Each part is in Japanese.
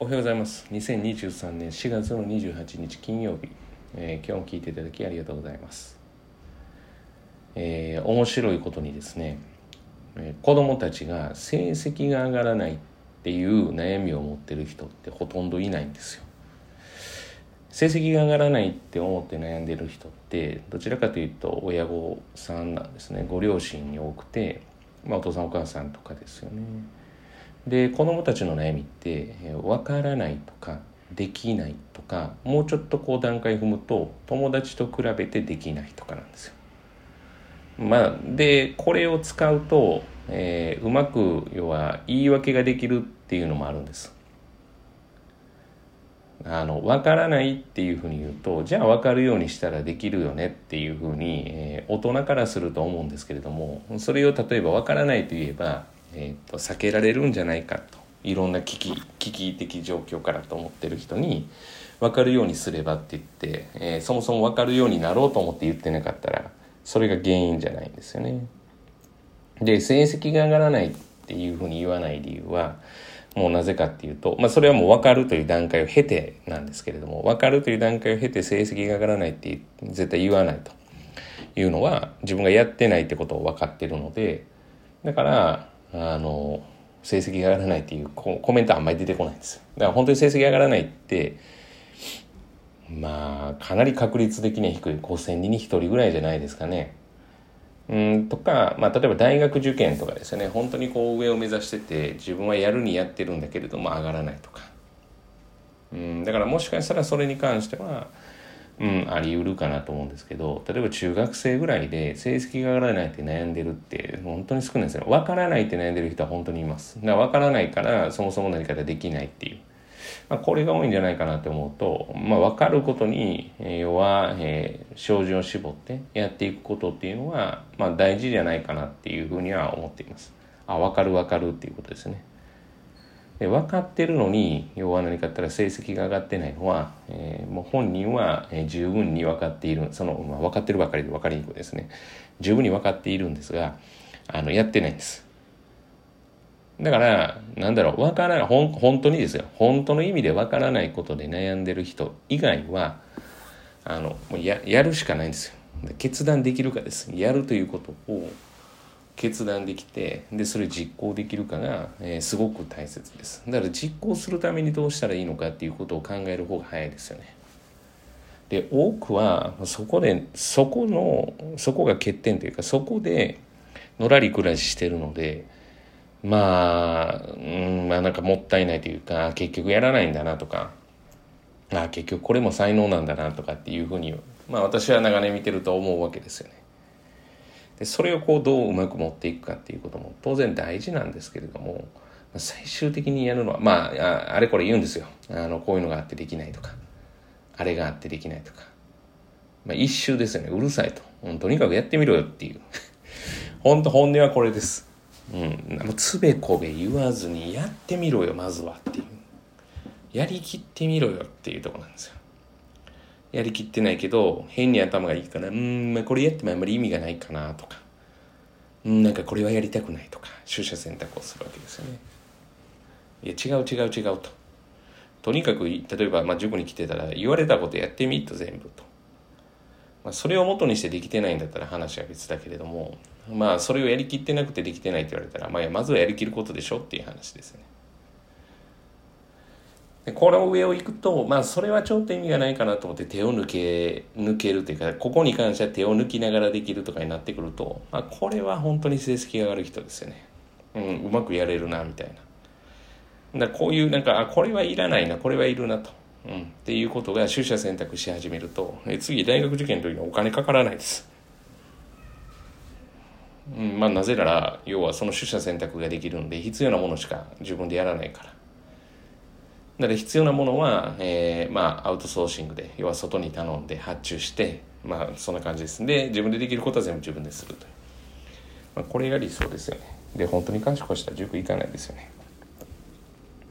おはようございます。2023年4月の28日金曜日、えー今日も聞いていただきありがとうございます、えー面白いことにですね、えー子供たちが成績が上がらないっていう悩みを持ってる人ってほとんどいないんですよ。成績が上がらないって思って悩んでる人ってどちらかというと親御さんなんですね。ご両親に多くて、まあ、お父さんお母さんとかですよね。で子供たちの悩みってえー分からないとかできないとかもうちょっとこう段階踏むと友達と比べてできないとかなんですよ。まあでこれを使うと、えーうまく要は言い訳ができるっていうのもあるんです。あの分からないっていうふうに言うとじゃあ分かるようにしたらできるよねっていうふうに、えー大人からすると思うんですけれどもそれを例えば分からないと言えば、えーと避けられるんじゃないかといろんな危機危機的状況からと思ってる人に分かるようにすればって言って、えーそもそも分かるようになろうと思って言ってなかったらそれが原因じゃないんですよね。で成績が上がらないっていうふうに言わない理由はもうなぜかっていうと、まあ、それはもう分かるという段階を経てなんですけれども分かるという段階を経て成績が上がらないって絶対言わないというのは自分がやってないってことを分かってるのでだからあの成績が上がらないっていうコメントあんまり出てこないんですだから本当に成績上がらないってまあかなり確率的には低い。5,000人に1人ぐらいじゃないですかね。うんとか、まあ、例えば大学受験とかですよね。本当にこう上を目指してて自分はやるにやってるんだけれども上がらないとか。うんだからもしかしたらそれに関しては、うん、あり得るかなと思うんですけど例えば中学生ぐらいで成績が上がらないって悩んでるって本当に少ないですよ分からないって悩んでる人は本当にいますだから分からないからそもそも何かでできないっていうまあ、これが多いんじゃないかなって思うと、まあ、分かることに、えー要は、えー照準を絞ってやっていくことっていうのは、まあ、大事じゃないかなっていうふうには思っています。あ分かる分かるっていうことですね。で分かってるのに要は何かって言ったら成績が上がってないのは、えーもう本人は、十分に分かっている。その、まあ、分かってるばかりで分かりにくいですね。十分に分かっているんですがあのやってないんです。だからなんだろう分からないほん本当にですよ。本当の意味で分からないことで悩んでる人以外はあのもうややるしかないんですよ。決断できるかです。やるということを決断できてでそれ実行できるかが、えーすごく大切ですだから実行するためにどうしたらいいのかっていうことを考える方が早いですよねで多くはそこでそこのそこが欠点というかそこでのらりくらししてるのでまあ、うん、まあなんかもったいないというか結局やらないんだなとかあ結局これも才能なんだなとかっていうふうにまあ私は長年見てると思うわけですよね。でそれをこうどううまく持っていくかっていうことも当然大事なんですけれども最終的にやるのはまああれこれ言うんですよ。あのこういうのがあってできないとかあれがあってできないとか、まあ、一周ですよね。うるさいと、うん、とにかくやってみろよっていう。本当本音はこれです。うん、もうつべこべ言わずにやってみろよまずはっていう。やりきってみろよっていうとこなんですよ。やりきってないけど変に頭がいいからうんまあこれやってもあんまり意味がないかなとか。うんなんかこれはやりたくないとか取捨選択をするわけですよね。いや違う違う違うと。とにかく例えば、まあ、塾に来てたら言われたことやってみと全部と。まあ、それを元にしてできてないんだったら話は別だけれども。まあそれをやりきってなくてできてないって言われたら、まあ、まずはやりきることでしょっていう話ですね。でこの上を行くとまあそれはちょっと意味がないかなと思って手を抜け抜けるというかここに関しては手を抜きながらできるとかになってくると、まあ、これは本当に成績が上がる人ですよね。うん、うまくやれるなみたいな。だこういうなんかあこれはいらないなこれはいるなと。うん、っていうことが取捨選択し始めるとえ次大学受験の時にお金かからないです。うん、まあなぜなら要はその取捨選択ができるんで必要なものしか自分でやらないから。だから必要なものは、えーまあアウトソーシングで要は外に頼んで発注してまあそんな感じです。で自分でできることは全部自分ですると、まあ、これが理想ですよね。で本当に賢くしたら塾行かないですよね。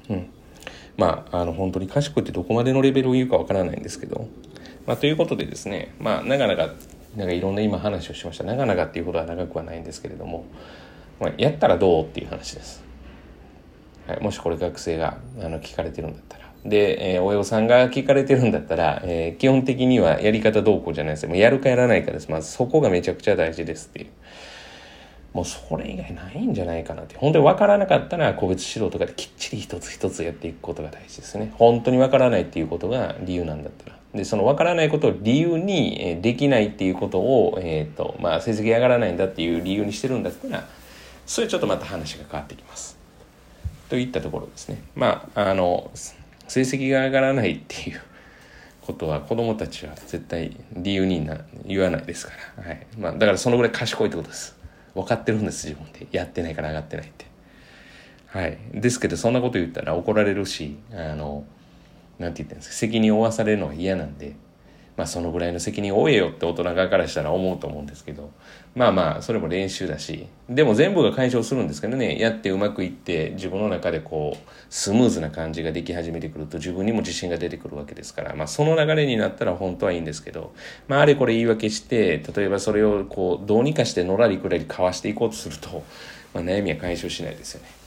うん。まあ、あの本当に賢いってどこまでのレベルを言うかわからないんですけど、まあ、ということでですね、まあ、長々なんかいろんな今話をしました。長々っていうことは長くはないんですけれども、まあ、やったらどうっていう話です。はい、もしこれ学生があの聞かれてるんだったら。で、えー、親御さんが聞かれてるんだったら、えー、基本的にはやり方どうこうじゃないです。もうやるかやらないかです。まずそこがめちゃくちゃ大事ですっていう。もうそれ以外ないんじゃないかなって。本当に分からなかったら個別指導とかできっちり一つ一つやっていくことが大事ですね。本当に分からないっていうことが理由なんだったら。で、その分からないことを理由に、えできないっていうことを、えっ、と、まあ、成績上がらないんだっていう理由にしてるんだったら、それちょっとまた話が変わってきます。といったところですね。まあ、あの、成績が上がらないっていうことは子供たちは絶対理由にな言わないですから。はい。まあ、だからそのぐらい賢いってことです。分かってるんです自分でやってないから上がってないってはいですけどそんなこと言ったら怒られるしあのなんて言ってんですか責任を負わされるのは嫌なんでまあそのぐらいの責任を負えよって大人側からしたら思うと思うんですけどまあまあそれも練習だしでも全部が解消するんですけどねやってうまくいって自分の中でこうスムーズな感じができ始めてくると自分にも自信が出てくるわけですからまあその流れになったら本当はいいんですけどまああれこれ言い訳して例えばそれをこうどうにかしてのらりくらりかわしていこうとすると、まあ、悩みは解消しないですよね。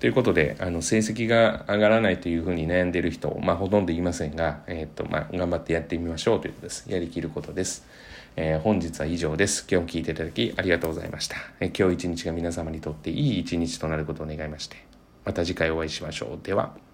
ということで、あの、成績が上がらないというふうに悩んでいる人、まあ、ほとんどいませんが、えっ、と、まあ、頑張ってやってみましょうということです。やりきることです。えー、本日は以上です。今日も聞いていただきありがとうございました。え、今日一日が皆様にとっていい一日となることを願いまして、また次回お会いしましょう。では。